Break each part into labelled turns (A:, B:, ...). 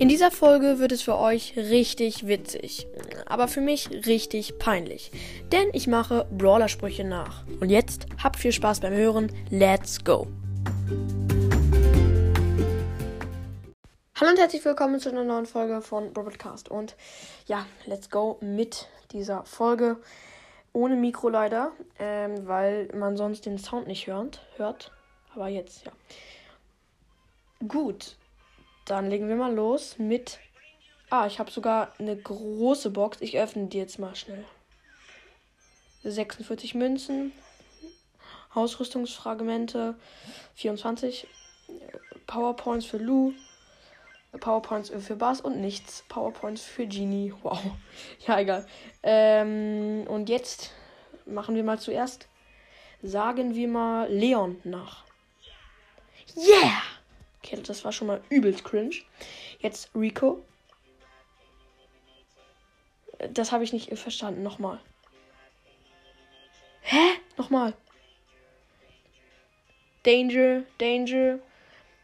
A: In dieser Folge wird es für euch richtig witzig, aber für mich richtig peinlich, denn ich mache Brawler-Sprüche nach. Und jetzt habt viel Spaß beim Hören, let's go! Hallo und herzlich willkommen zu einer neuen Folge von Broadcast. Und ja, let's go mit dieser Folge. Ohne Mikro leider, ähm, weil man sonst den Sound nicht hört. hört. Aber jetzt, ja. Gut, dann legen wir mal los mit. Ah, ich habe sogar eine große Box. Ich öffne die jetzt mal schnell. 46 Münzen. Ausrüstungsfragmente. 24. Powerpoints für Lou. Powerpoints für Bass und nichts. Powerpoints für Genie. Wow. Ja, egal. Ähm, und jetzt machen wir mal zuerst. Sagen wir mal Leon nach. Yeah! Okay, das war schon mal übelst cringe. Jetzt Rico. Das habe ich nicht verstanden. Nochmal. Hä? Nochmal. Danger, Danger.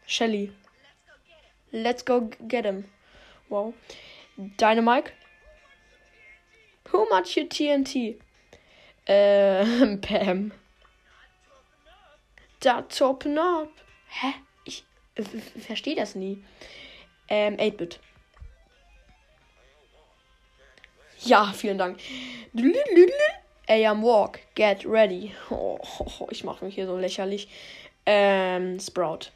A: Shelly. Let's go get him. Wow. Dynamite. Who much you TNT? Ähm, Pam. Da toppen up. Hä? Verstehe das nie. Ähm, 8-Bit. Ja, vielen Dank. AM Walk, get ready. Oh, ich mache mich hier so lächerlich. Ähm, Sprout.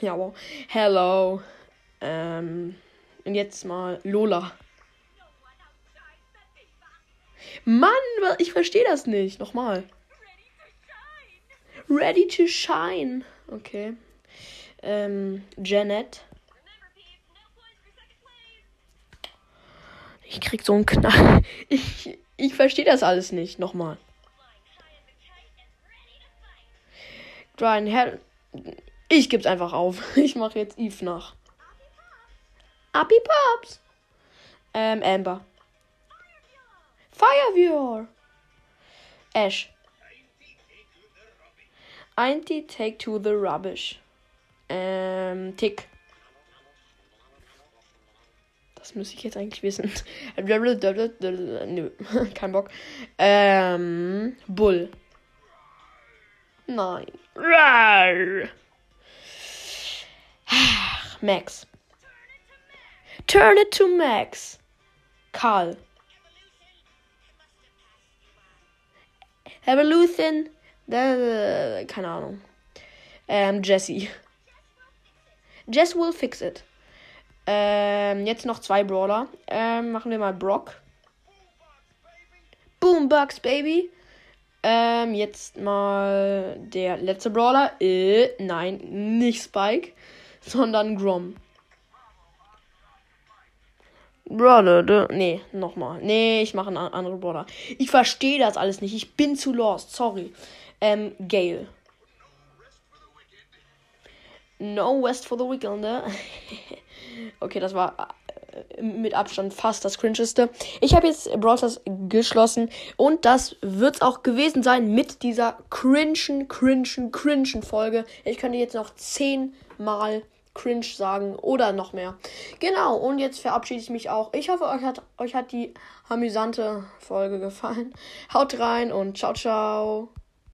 A: Ja, wow. Hello. Ähm, und jetzt mal Lola. Mann, ich verstehe das nicht. Nochmal. Ready to shine. Okay. Ähm, Janet. Ich krieg so einen Knall. Ich, ich verstehe das alles nicht. Nochmal. Brian Her Ich geb's einfach auf. Ich mache jetzt Eve nach. Appy Pops. Ähm, Amber. Fireviewer. Ash. Einti take to the rubbish. Ähm, Tick. Das muss ich jetzt eigentlich wissen. Nö, kein Bock. Ähm, Bull. Nein. Max. Turn it to Max. Karl. Evolution keine Ahnung. Ähm, Jesse. Jess will fix it. Ähm, jetzt noch zwei Brawler. Ähm, machen wir mal Brock. Boombox, Baby. Ähm, jetzt mal der letzte Brawler. Äh, nein, nicht Spike, sondern Grom. Brawler, nee, nochmal. Nee, ich mache einen anderen Brawler. Ich verstehe das alles nicht. Ich bin zu lost. Sorry. Ähm, Gale. No West for the Weekend, ne? okay, das war äh, mit Abstand fast das cringeste. Ich habe jetzt Browsers geschlossen und das wird es auch gewesen sein mit dieser cringen, cringen, cringen Folge. Ich könnte jetzt noch zehnmal cringe sagen oder noch mehr. Genau, und jetzt verabschiede ich mich auch. Ich hoffe, euch hat, euch hat die amüsante Folge gefallen. Haut rein und ciao, ciao.